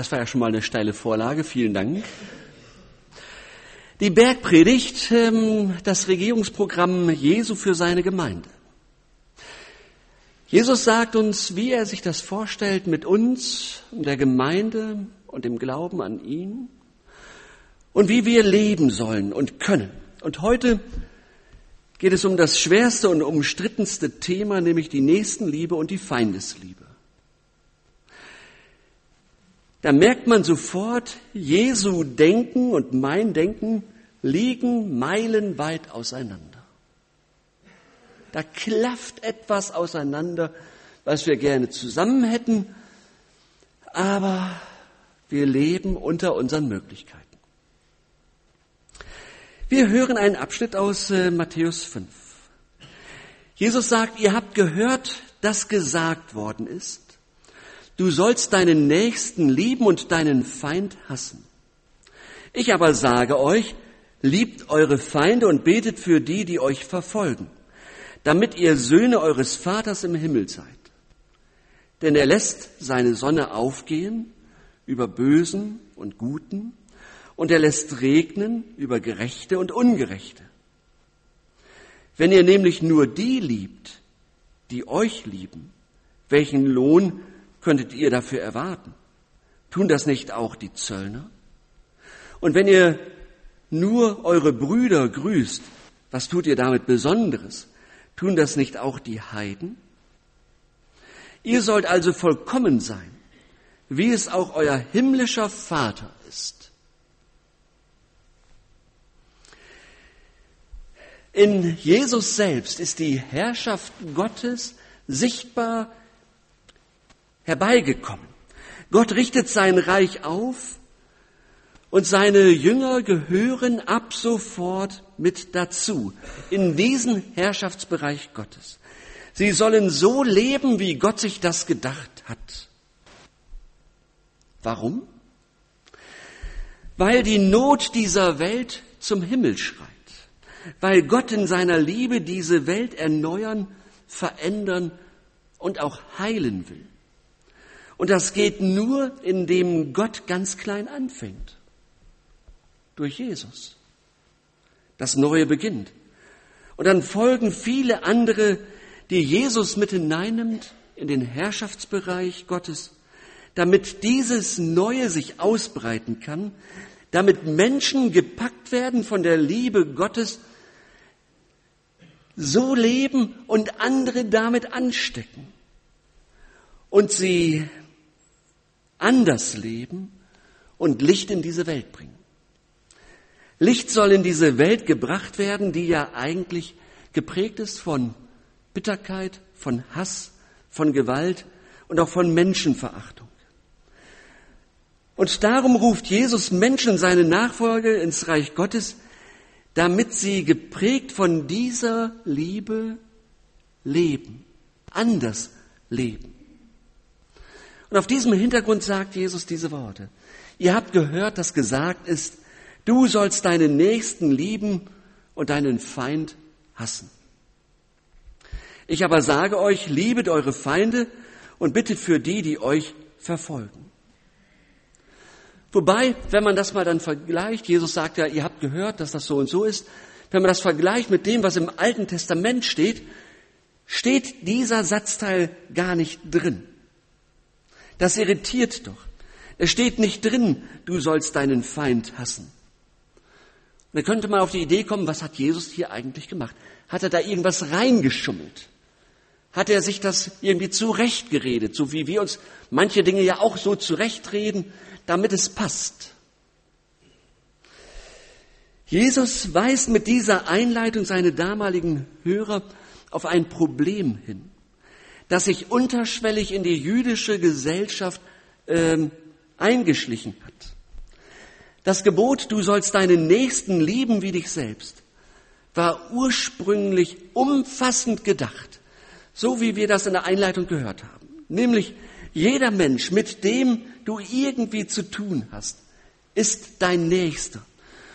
Das war ja schon mal eine steile Vorlage. Vielen Dank. Die Bergpredigt, ähm, das Regierungsprogramm Jesu für seine Gemeinde. Jesus sagt uns, wie er sich das vorstellt mit uns und der Gemeinde und dem Glauben an ihn und wie wir leben sollen und können. Und heute geht es um das schwerste und umstrittenste Thema, nämlich die Nächstenliebe und die Feindesliebe. Da merkt man sofort, Jesu Denken und mein Denken liegen meilenweit auseinander. Da klafft etwas auseinander, was wir gerne zusammen hätten, aber wir leben unter unseren Möglichkeiten. Wir hören einen Abschnitt aus äh, Matthäus 5. Jesus sagt, ihr habt gehört, dass gesagt worden ist, du sollst deinen Nächsten lieben und deinen Feind hassen. Ich aber sage euch, liebt eure Feinde und betet für die, die euch verfolgen, damit ihr Söhne eures Vaters im Himmel seid. Denn er lässt seine Sonne aufgehen über Bösen und Guten und er lässt regnen über Gerechte und Ungerechte. Wenn ihr nämlich nur die liebt, die euch lieben, welchen Lohn könntet ihr dafür erwarten? Tun das nicht auch die Zöllner? Und wenn ihr nur eure Brüder grüßt, was tut ihr damit Besonderes? Tun das nicht auch die Heiden? Ihr sollt also vollkommen sein, wie es auch euer himmlischer Vater ist. In Jesus selbst ist die Herrschaft Gottes sichtbar herbeigekommen. Gott richtet sein Reich auf und seine Jünger gehören ab sofort mit dazu in diesen Herrschaftsbereich Gottes. Sie sollen so leben, wie Gott sich das gedacht hat. Warum? Weil die Not dieser Welt zum Himmel schreit weil Gott in seiner Liebe diese Welt erneuern, verändern und auch heilen will. Und das geht nur, indem Gott ganz klein anfängt. Durch Jesus. Das Neue beginnt. Und dann folgen viele andere, die Jesus mit hineinnimmt in den Herrschaftsbereich Gottes, damit dieses Neue sich ausbreiten kann, damit Menschen gepackt werden von der Liebe Gottes so leben und andere damit anstecken und sie anders leben und Licht in diese Welt bringen. Licht soll in diese Welt gebracht werden, die ja eigentlich geprägt ist von Bitterkeit, von Hass, von Gewalt und auch von Menschenverachtung. Und darum ruft Jesus Menschen, seine Nachfolger ins Reich Gottes, damit sie geprägt von dieser Liebe leben, anders leben. Und auf diesem Hintergrund sagt Jesus diese Worte. Ihr habt gehört, dass gesagt ist, du sollst deinen Nächsten lieben und deinen Feind hassen. Ich aber sage euch, liebet eure Feinde und bittet für die, die euch verfolgen. Wobei, wenn man das mal dann vergleicht, Jesus sagt ja, ihr habt gehört, dass das so und so ist, wenn man das vergleicht mit dem, was im Alten Testament steht, steht dieser Satzteil gar nicht drin. Das irritiert doch. Es steht nicht drin, du sollst deinen Feind hassen. Da könnte man auf die Idee kommen, was hat Jesus hier eigentlich gemacht? Hat er da irgendwas reingeschummelt? Hat er sich das irgendwie zurechtgeredet, so wie wir uns manche Dinge ja auch so zurechtreden, damit es passt. Jesus weist mit dieser Einleitung seine damaligen Hörer auf ein Problem hin, das sich unterschwellig in die jüdische Gesellschaft ähm, eingeschlichen hat. Das Gebot, du sollst deinen Nächsten lieben wie dich selbst, war ursprünglich umfassend gedacht, so wie wir das in der Einleitung gehört haben. Nämlich jeder Mensch, mit dem du irgendwie zu tun hast, ist dein Nächster.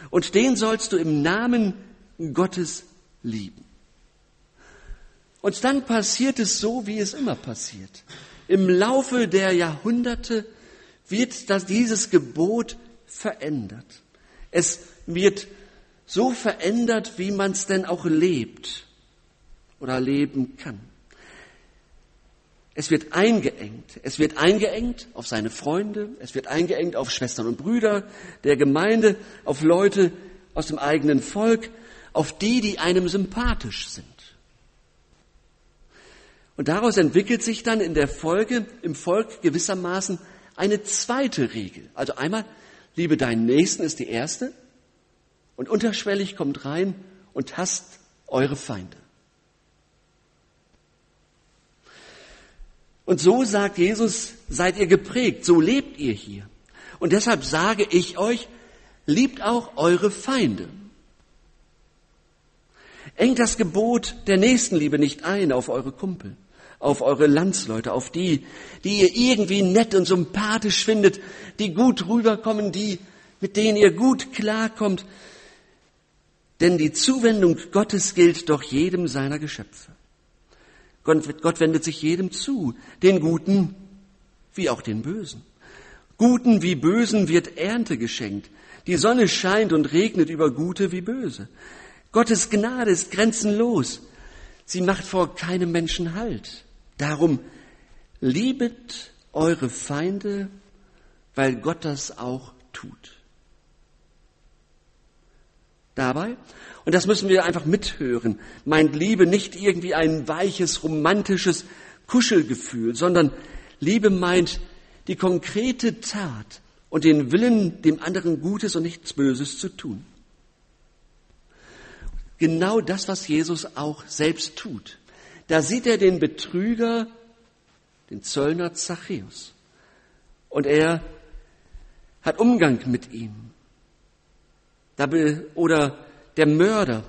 Und den sollst du im Namen Gottes lieben. Und dann passiert es so, wie es immer passiert. Im Laufe der Jahrhunderte wird das, dieses Gebot verändert. Es wird so verändert, wie man es denn auch lebt oder leben kann. Es wird eingeengt. Es wird eingeengt auf seine Freunde, es wird eingeengt auf Schwestern und Brüder der Gemeinde, auf Leute aus dem eigenen Volk, auf die, die einem sympathisch sind. Und daraus entwickelt sich dann in der Folge, im Volk gewissermaßen eine zweite Regel. Also einmal, liebe deinen Nächsten ist die erste und unterschwellig kommt rein und hasst eure Feinde. Und so sagt Jesus, seid ihr geprägt, so lebt ihr hier. Und deshalb sage ich euch, liebt auch eure Feinde. Engt das Gebot der Nächstenliebe nicht ein auf eure Kumpel, auf eure Landsleute, auf die, die ihr irgendwie nett und sympathisch findet, die gut rüberkommen, die, mit denen ihr gut klarkommt. Denn die Zuwendung Gottes gilt doch jedem seiner Geschöpfe. Gott wendet sich jedem zu, den Guten wie auch den Bösen. Guten wie Bösen wird Ernte geschenkt. Die Sonne scheint und regnet über Gute wie Böse. Gottes Gnade ist grenzenlos. Sie macht vor keinem Menschen Halt. Darum liebet eure Feinde, weil Gott das auch tut. Dabei und das müssen wir einfach mithören. Meint Liebe nicht irgendwie ein weiches, romantisches Kuschelgefühl, sondern Liebe meint die konkrete Tat und den Willen, dem anderen Gutes und nichts Böses zu tun. Genau das, was Jesus auch selbst tut. Da sieht er den Betrüger, den Zöllner Zachäus. Und er hat Umgang mit ihm. Oder der Mörder,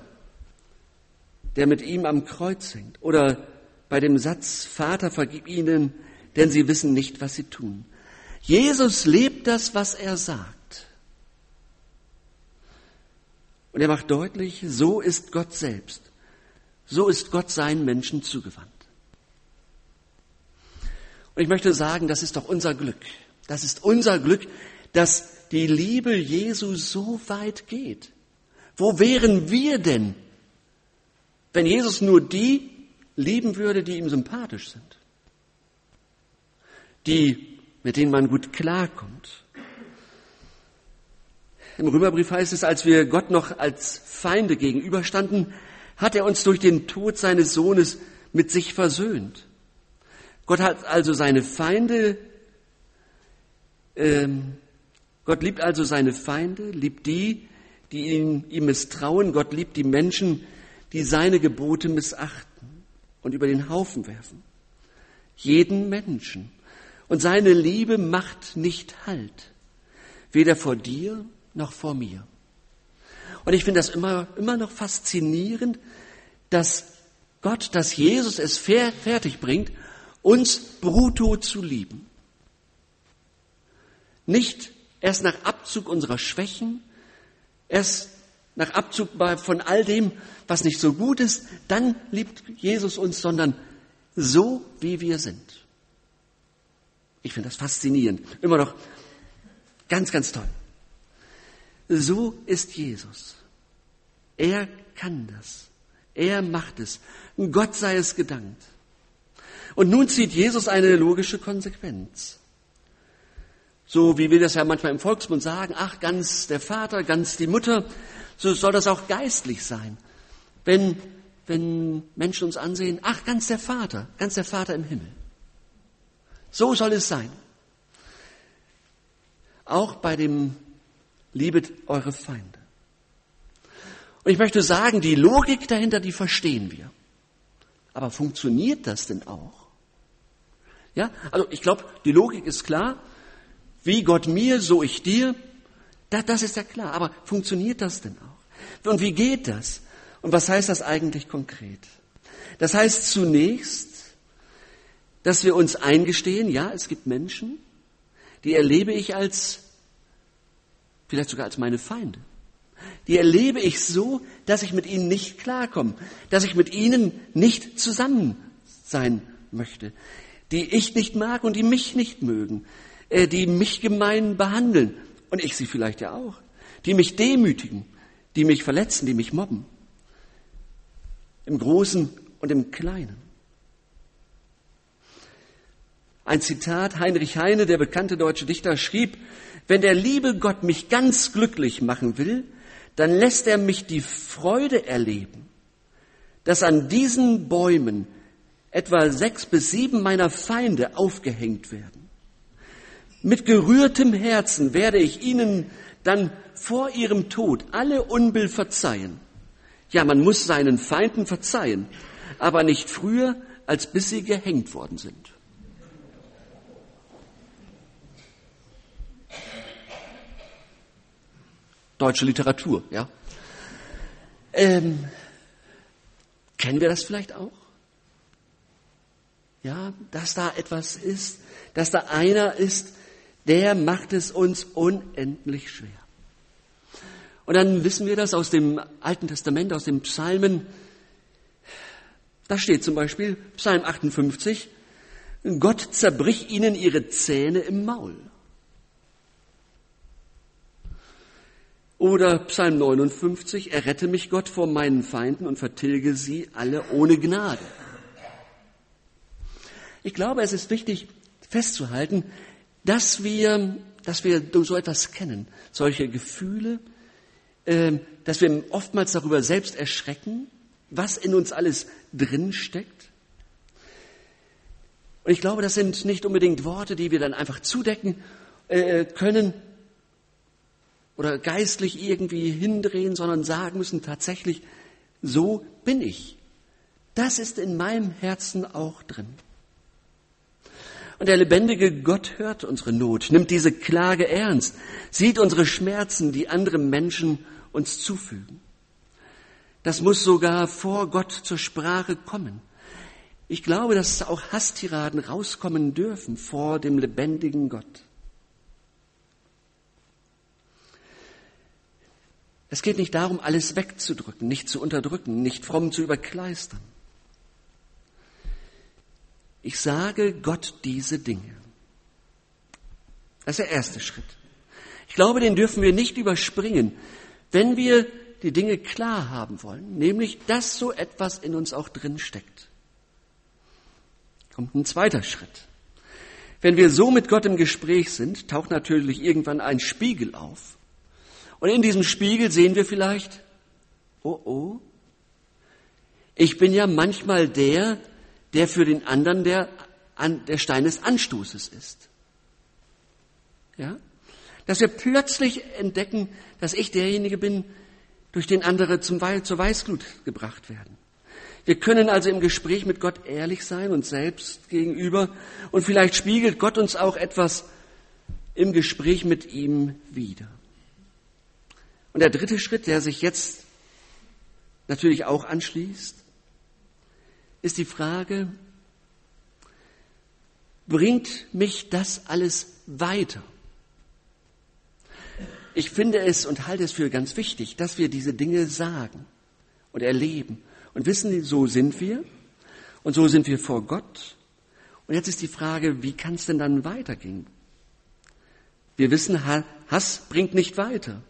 der mit ihm am Kreuz hängt. Oder bei dem Satz, Vater, vergib ihnen, denn sie wissen nicht, was sie tun. Jesus lebt das, was er sagt. Und er macht deutlich, so ist Gott selbst. So ist Gott seinen Menschen zugewandt. Und ich möchte sagen, das ist doch unser Glück. Das ist unser Glück, dass die Liebe Jesu so weit geht. Wo wären wir denn, wenn Jesus nur die lieben würde, die ihm sympathisch sind? Die, mit denen man gut klarkommt. Im Römerbrief heißt es, als wir Gott noch als Feinde gegenüberstanden, hat er uns durch den Tod seines Sohnes mit sich versöhnt. Gott hat also seine Feinde, ähm, Gott liebt also seine Feinde, liebt die, die ihm, ihm misstrauen. Gott liebt die Menschen, die seine Gebote missachten und über den Haufen werfen. Jeden Menschen. Und seine Liebe macht nicht Halt. Weder vor dir noch vor mir. Und ich finde das immer, immer noch faszinierend, dass Gott, dass Jesus es fertig bringt, uns brutto zu lieben. Nicht erst nach Abzug unserer Schwächen, Erst nach Abzug von all dem, was nicht so gut ist, dann liebt Jesus uns, sondern so, wie wir sind. Ich finde das faszinierend. Immer noch ganz, ganz toll. So ist Jesus. Er kann das. Er macht es. Gott sei es gedankt. Und nun zieht Jesus eine logische Konsequenz. So wie wir das ja manchmal im Volksmund sagen, ach, ganz der Vater, ganz die Mutter, so soll das auch geistlich sein. Wenn, wenn Menschen uns ansehen, ach, ganz der Vater, ganz der Vater im Himmel. So soll es sein. Auch bei dem Liebet eure Feinde. Und ich möchte sagen, die Logik dahinter, die verstehen wir. Aber funktioniert das denn auch? Ja, also ich glaube, die Logik ist klar. Wie Gott mir, so ich dir. Das, das ist ja klar. Aber funktioniert das denn auch? Und wie geht das? Und was heißt das eigentlich konkret? Das heißt zunächst, dass wir uns eingestehen, ja, es gibt Menschen, die erlebe ich als, vielleicht sogar als meine Feinde. Die erlebe ich so, dass ich mit ihnen nicht klarkomme, dass ich mit ihnen nicht zusammen sein möchte, die ich nicht mag und die mich nicht mögen, äh, die mich gemein behandeln und ich sie vielleicht ja auch, die mich demütigen, die mich verletzen, die mich mobben. Im Großen und im Kleinen. Ein Zitat, Heinrich Heine, der bekannte deutsche Dichter, schrieb, wenn der liebe Gott mich ganz glücklich machen will, dann lässt er mich die Freude erleben, dass an diesen Bäumen etwa sechs bis sieben meiner Feinde aufgehängt werden. Mit gerührtem Herzen werde ich ihnen dann vor ihrem Tod alle Unbill verzeihen. Ja, man muss seinen Feinden verzeihen, aber nicht früher, als bis sie gehängt worden sind. Deutsche Literatur, ja. Ähm, kennen wir das vielleicht auch? Ja, dass da etwas ist, dass da einer ist, der macht es uns unendlich schwer. Und dann wissen wir das aus dem Alten Testament, aus den Psalmen. Da steht zum Beispiel Psalm 58, Gott zerbrich ihnen ihre Zähne im Maul. Oder Psalm 59, errette mich Gott vor meinen Feinden und vertilge sie alle ohne Gnade. Ich glaube, es ist wichtig festzuhalten, dass wir, dass wir so etwas kennen, solche Gefühle, äh, dass wir oftmals darüber selbst erschrecken, was in uns alles drin steckt. Und ich glaube, das sind nicht unbedingt Worte, die wir dann einfach zudecken äh, können, oder geistlich irgendwie hindrehen, sondern sagen müssen tatsächlich, so bin ich. Das ist in meinem Herzen auch drin. Und der lebendige Gott hört unsere Not, nimmt diese Klage ernst, sieht unsere Schmerzen, die andere Menschen uns zufügen. Das muss sogar vor Gott zur Sprache kommen. Ich glaube, dass auch Hasstiraden rauskommen dürfen vor dem lebendigen Gott. Es geht nicht darum, alles wegzudrücken, nicht zu unterdrücken, nicht fromm zu überkleistern. Ich sage Gott diese Dinge. Das ist der erste Schritt. Ich glaube, den dürfen wir nicht überspringen, wenn wir die Dinge klar haben wollen, nämlich, dass so etwas in uns auch drin steckt. Kommt ein zweiter Schritt. Wenn wir so mit Gott im Gespräch sind, taucht natürlich irgendwann ein Spiegel auf. Und in diesem Spiegel sehen wir vielleicht, oh oh, ich bin ja manchmal der, der für den anderen der, der Stein des Anstoßes ist. Ja? Dass wir plötzlich entdecken, dass ich derjenige bin, durch den andere zum We zur Weißglut gebracht werden. Wir können also im Gespräch mit Gott ehrlich sein, uns selbst gegenüber, und vielleicht spiegelt Gott uns auch etwas im Gespräch mit ihm wieder. Und der dritte Schritt, der sich jetzt natürlich auch anschließt, ist die Frage, bringt mich das alles weiter? Ich finde es und halte es für ganz wichtig, dass wir diese Dinge sagen und erleben und wissen, so sind wir und so sind wir vor Gott. Und jetzt ist die Frage, wie kann es denn dann weitergehen? Wir wissen, Hass bringt nicht weiter.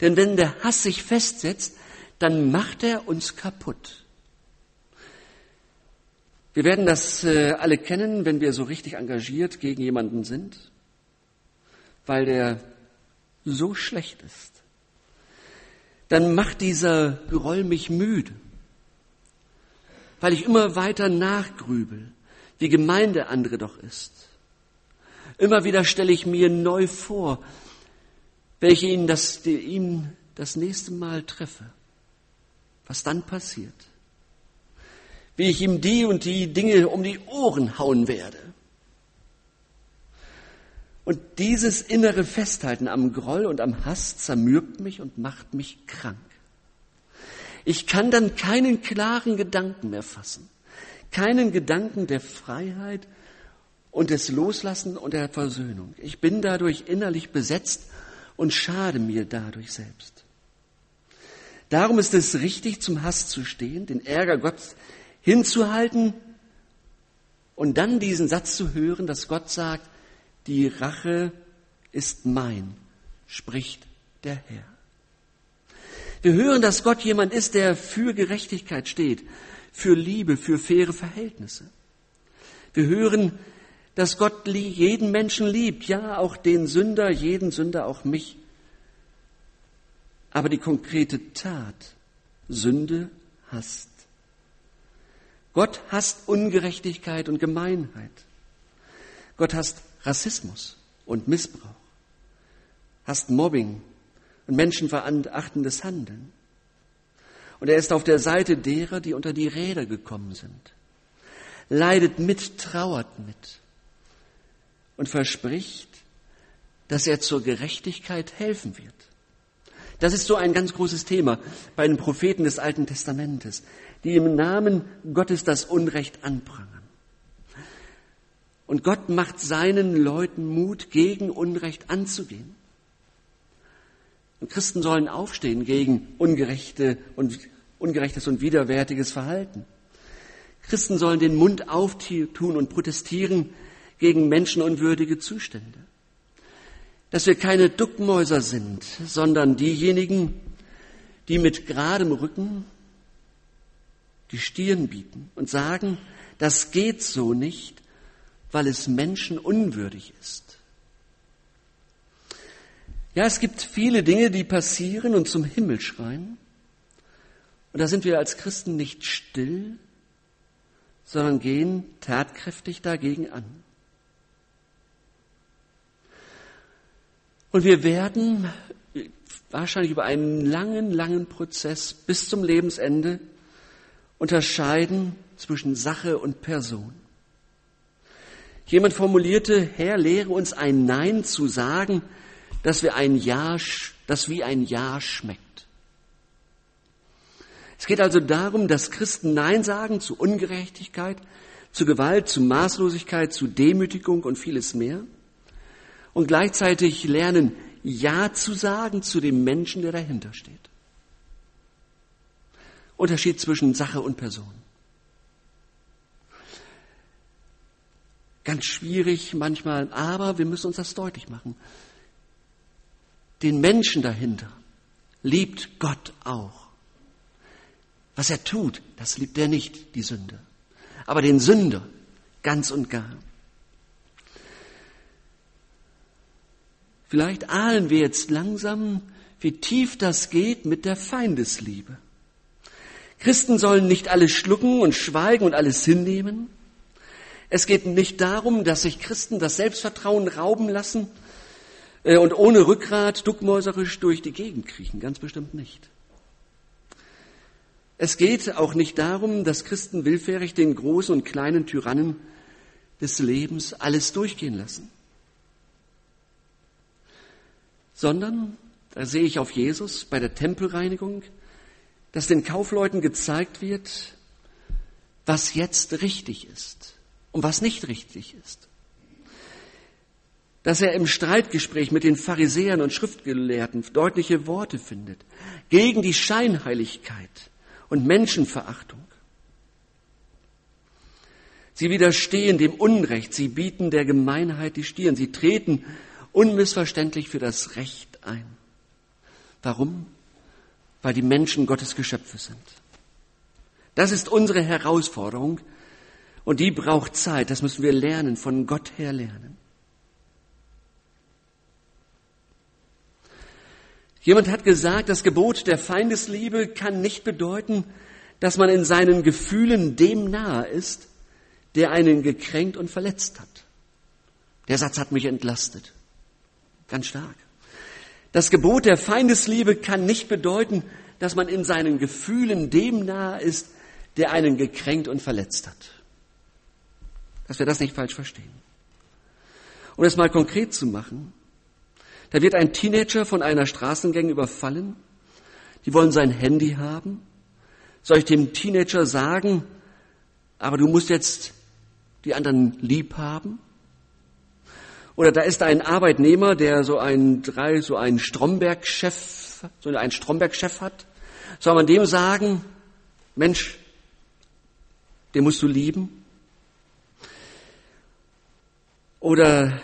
Denn wenn der Hass sich festsetzt, dann macht er uns kaputt. Wir werden das äh, alle kennen, wenn wir so richtig engagiert gegen jemanden sind, weil der so schlecht ist. Dann macht dieser Groll mich müde, weil ich immer weiter nachgrübel, wie gemein der andere doch ist. Immer wieder stelle ich mir neu vor, welche ihn das, ihm das nächste Mal treffe, was dann passiert, wie ich ihm die und die Dinge um die Ohren hauen werde. Und dieses innere Festhalten am Groll und am Hass zermürbt mich und macht mich krank. Ich kann dann keinen klaren Gedanken mehr fassen, keinen Gedanken der Freiheit und des Loslassen und der Versöhnung. Ich bin dadurch innerlich besetzt und schade mir dadurch selbst. Darum ist es richtig, zum Hass zu stehen, den Ärger Gott hinzuhalten und dann diesen Satz zu hören, dass Gott sagt, die Rache ist mein, spricht der Herr. Wir hören, dass Gott jemand ist, der für Gerechtigkeit steht, für Liebe, für faire Verhältnisse. Wir hören, dass Gott jeden Menschen liebt, ja auch den Sünder, jeden Sünder, auch mich. Aber die konkrete Tat, Sünde hasst. Gott hasst Ungerechtigkeit und Gemeinheit. Gott hasst Rassismus und Missbrauch, hasst Mobbing und menschenverachtendes Handeln. Und er ist auf der Seite derer, die unter die Räder gekommen sind, leidet mit, trauert mit und verspricht, dass er zur Gerechtigkeit helfen wird. Das ist so ein ganz großes Thema bei den Propheten des Alten Testamentes, die im Namen Gottes das Unrecht anprangern. Und Gott macht seinen Leuten Mut, gegen Unrecht anzugehen. Und Christen sollen aufstehen gegen ungerechte und, ungerechtes und widerwärtiges Verhalten. Christen sollen den Mund auftun und protestieren gegen menschenunwürdige Zustände. Dass wir keine Duckmäuser sind, sondern diejenigen, die mit geradem Rücken die Stirn bieten und sagen, das geht so nicht, weil es menschenunwürdig ist. Ja, es gibt viele Dinge, die passieren und zum Himmel schreien. Und da sind wir als Christen nicht still, sondern gehen tatkräftig dagegen an. Und wir werden wahrscheinlich über einen langen, langen Prozess bis zum Lebensende unterscheiden zwischen Sache und Person. Jemand formulierte, Herr, lehre uns ein Nein zu sagen, dass wir ein Ja, das wie ein Ja schmeckt. Es geht also darum, dass Christen Nein sagen zu Ungerechtigkeit, zu Gewalt, zu Maßlosigkeit, zu Demütigung und vieles mehr. Und gleichzeitig lernen, Ja zu sagen zu dem Menschen, der dahinter steht. Unterschied zwischen Sache und Person. Ganz schwierig manchmal, aber wir müssen uns das deutlich machen. Den Menschen dahinter liebt Gott auch. Was er tut, das liebt er nicht, die Sünde. Aber den Sünder ganz und gar. Vielleicht ahnen wir jetzt langsam, wie tief das geht mit der Feindesliebe. Christen sollen nicht alles schlucken und schweigen und alles hinnehmen. Es geht nicht darum, dass sich Christen das Selbstvertrauen rauben lassen äh, und ohne Rückgrat duckmäuserisch durch die Gegend kriechen. Ganz bestimmt nicht. Es geht auch nicht darum, dass Christen willfährig den großen und kleinen Tyrannen des Lebens alles durchgehen lassen. Sondern, da sehe ich auf Jesus bei der Tempelreinigung, dass den Kaufleuten gezeigt wird, was jetzt richtig ist und was nicht richtig ist. Dass er im Streitgespräch mit den Pharisäern und Schriftgelehrten deutliche Worte findet gegen die Scheinheiligkeit und Menschenverachtung. Sie widerstehen dem Unrecht, sie bieten der Gemeinheit die Stirn, sie treten unmissverständlich für das Recht ein. Warum? weil die Menschen Gottes Geschöpfe sind. Das ist unsere Herausforderung und die braucht Zeit. Das müssen wir lernen, von Gott her lernen. Jemand hat gesagt, das Gebot der Feindesliebe kann nicht bedeuten, dass man in seinen Gefühlen dem nahe ist, der einen gekränkt und verletzt hat. Der Satz hat mich entlastet. Ganz stark. Das Gebot der Feindesliebe kann nicht bedeuten, dass man in seinen Gefühlen dem nahe ist, der einen gekränkt und verletzt hat. Dass wir das nicht falsch verstehen. Um es mal konkret zu machen, da wird ein Teenager von einer Straßengang überfallen. Die wollen sein Handy haben. Soll ich dem Teenager sagen, aber du musst jetzt die anderen lieb haben? Oder da ist ein Arbeitnehmer, der so einen, drei, so einen Stromberg-Chef, so einen Stromberg-Chef hat. Soll man dem sagen, Mensch, den musst du lieben? Oder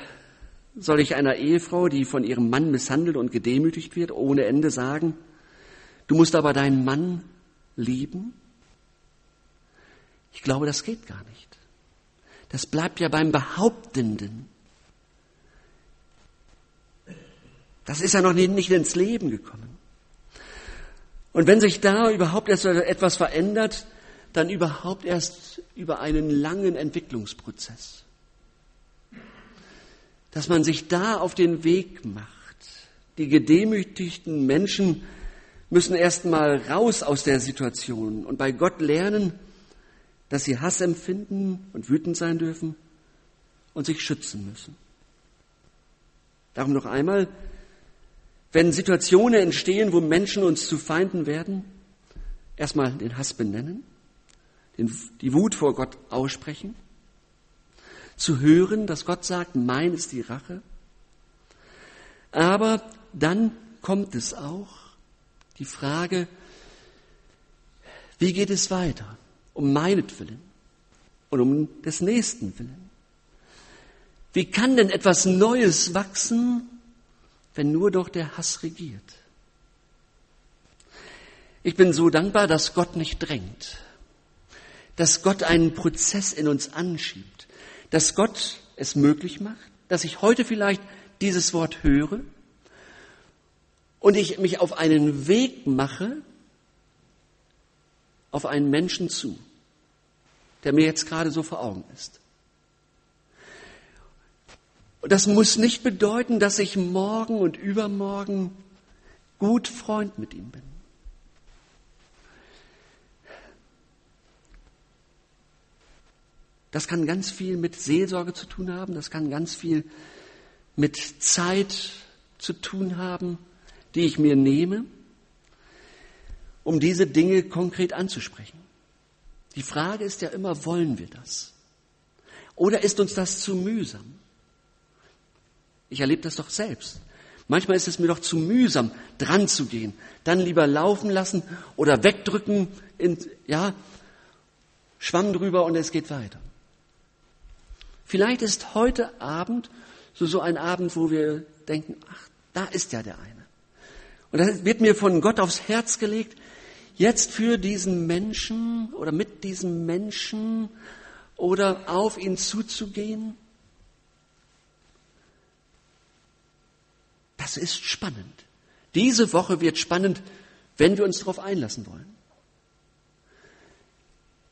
Soll ich einer Ehefrau, die von ihrem Mann misshandelt und gedemütigt wird, ohne Ende sagen, du musst aber deinen Mann lieben? Ich glaube, das geht gar nicht. Das bleibt ja beim Behauptenden. Das ist ja noch nicht ins Leben gekommen. Und wenn sich da überhaupt erst etwas verändert, dann überhaupt erst über einen langen Entwicklungsprozess. Dass man sich da auf den Weg macht. Die gedemütigten Menschen müssen erst mal raus aus der Situation und bei Gott lernen, dass sie Hass empfinden und wütend sein dürfen und sich schützen müssen. Darum noch einmal, wenn Situationen entstehen, wo Menschen uns zu Feinden werden, erstmal den Hass benennen, die Wut vor Gott aussprechen, zu hören, dass Gott sagt, mein ist die Rache. Aber dann kommt es auch die Frage, wie geht es weiter? Um meinetwillen und um des Nächsten willen. Wie kann denn etwas Neues wachsen, wenn nur doch der Hass regiert. Ich bin so dankbar, dass Gott nicht drängt, dass Gott einen Prozess in uns anschiebt, dass Gott es möglich macht, dass ich heute vielleicht dieses Wort höre und ich mich auf einen Weg mache, auf einen Menschen zu, der mir jetzt gerade so vor Augen ist. Und das muss nicht bedeuten, dass ich morgen und übermorgen gut Freund mit ihm bin. Das kann ganz viel mit Seelsorge zu tun haben, das kann ganz viel mit Zeit zu tun haben, die ich mir nehme, um diese Dinge konkret anzusprechen. Die Frage ist ja immer, wollen wir das? Oder ist uns das zu mühsam? Ich erlebe das doch selbst. Manchmal ist es mir doch zu mühsam, dran zu gehen. Dann lieber laufen lassen oder wegdrücken, in, ja, Schwamm drüber und es geht weiter. Vielleicht ist heute Abend so, so ein Abend, wo wir denken, ach, da ist ja der eine. Und das wird mir von Gott aufs Herz gelegt, jetzt für diesen Menschen oder mit diesem Menschen oder auf ihn zuzugehen Das ist spannend. Diese Woche wird spannend, wenn wir uns darauf einlassen wollen.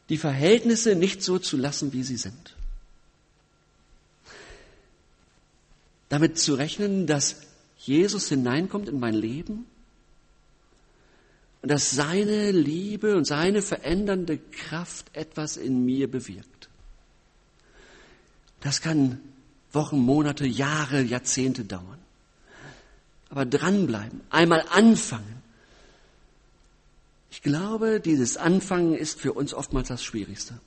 Die Verhältnisse nicht so zu lassen, wie sie sind. Damit zu rechnen, dass Jesus hineinkommt in mein Leben und dass seine Liebe und seine verändernde Kraft etwas in mir bewirkt. Das kann Wochen, Monate, Jahre, Jahrzehnte dauern aber dranbleiben, einmal anfangen. Ich glaube, dieses Anfangen ist für uns oftmals das Schwierigste.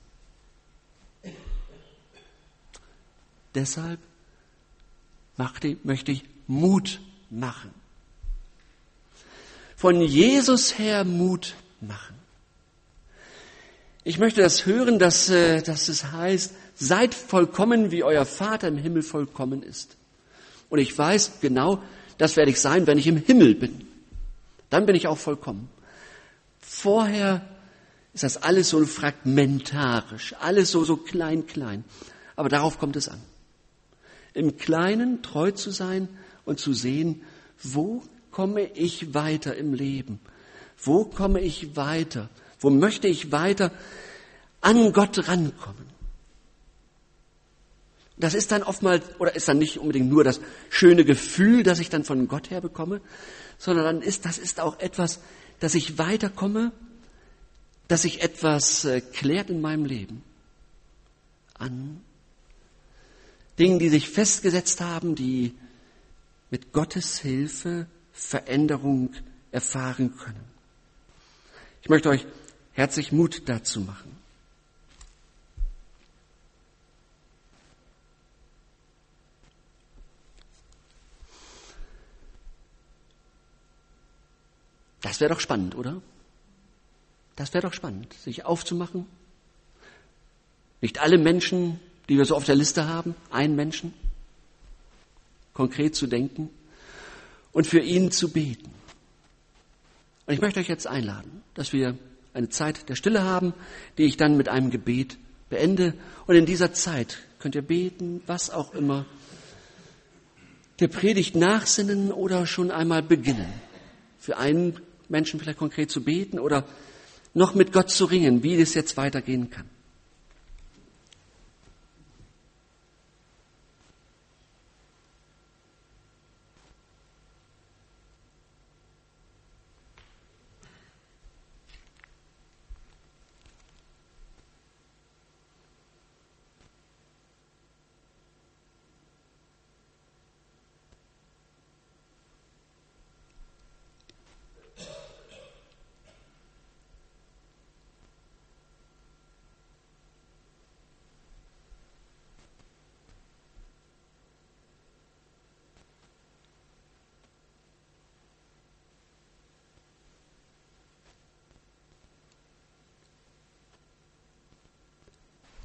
Deshalb möchte ich Mut machen. Von Jesus her Mut machen. Ich möchte das hören, dass, äh, dass es heißt, seid vollkommen, wie euer Vater im Himmel vollkommen ist. Und ich weiß genau, das werde ich sein, wenn ich im Himmel bin. Dann bin ich auch vollkommen. Vorher ist das alles so fragmentarisch, alles so, so klein, klein. Aber darauf kommt es an. Im Kleinen treu zu sein und zu sehen, wo komme ich weiter im Leben? Wo komme ich weiter? Wo möchte ich weiter an Gott rankommen? Das ist dann oftmals, oder ist dann nicht unbedingt nur das schöne Gefühl, das ich dann von Gott her bekomme, sondern dann ist, das ist auch etwas, dass ich weiterkomme, dass sich etwas äh, klärt in meinem Leben. An Dingen, die sich festgesetzt haben, die mit Gottes Hilfe Veränderung erfahren können. Ich möchte euch herzlich Mut dazu machen. Das wäre doch spannend, oder? Das wäre doch spannend, sich aufzumachen. Nicht alle Menschen, die wir so auf der Liste haben, ein Menschen. konkret zu denken und für ihn zu beten. Und ich möchte euch jetzt einladen, dass wir eine Zeit der Stille haben, die ich dann mit einem Gebet beende. Und in dieser Zeit könnt ihr beten, was auch immer, der Predigt nachsinnen oder schon einmal beginnen. Für einen Menschen vielleicht konkret zu beten oder noch mit Gott zu ringen, wie es jetzt weitergehen kann.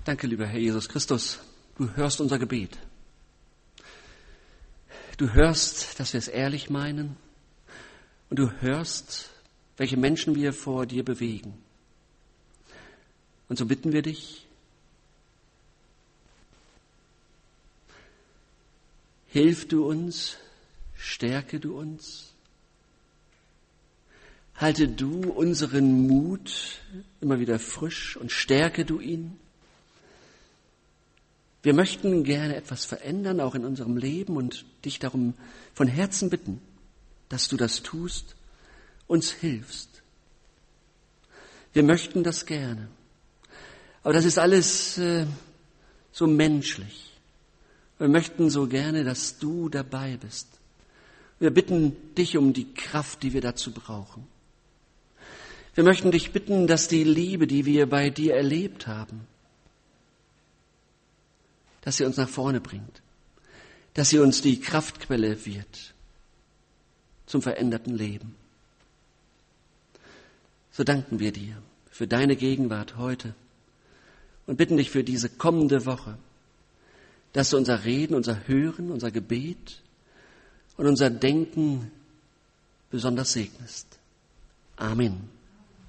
Danke, lieber Herr Jesus Christus, du hörst unser Gebet. Du hörst, dass wir es ehrlich meinen und du hörst, welche Menschen wir vor dir bewegen. Und so bitten wir dich, hilf du uns, stärke du uns, halte du unseren Mut immer wieder frisch und stärke du ihn. Wir möchten gerne etwas verändern, auch in unserem Leben, und dich darum von Herzen bitten, dass du das tust, uns hilfst. Wir möchten das gerne. Aber das ist alles äh, so menschlich. Wir möchten so gerne, dass du dabei bist. Wir bitten dich um die Kraft, die wir dazu brauchen. Wir möchten dich bitten, dass die Liebe, die wir bei dir erlebt haben, dass sie uns nach vorne bringt, dass sie uns die Kraftquelle wird zum veränderten Leben. So danken wir dir für deine Gegenwart heute und bitten dich für diese kommende Woche, dass du unser Reden, unser Hören, unser Gebet und unser Denken besonders segnest. Amen.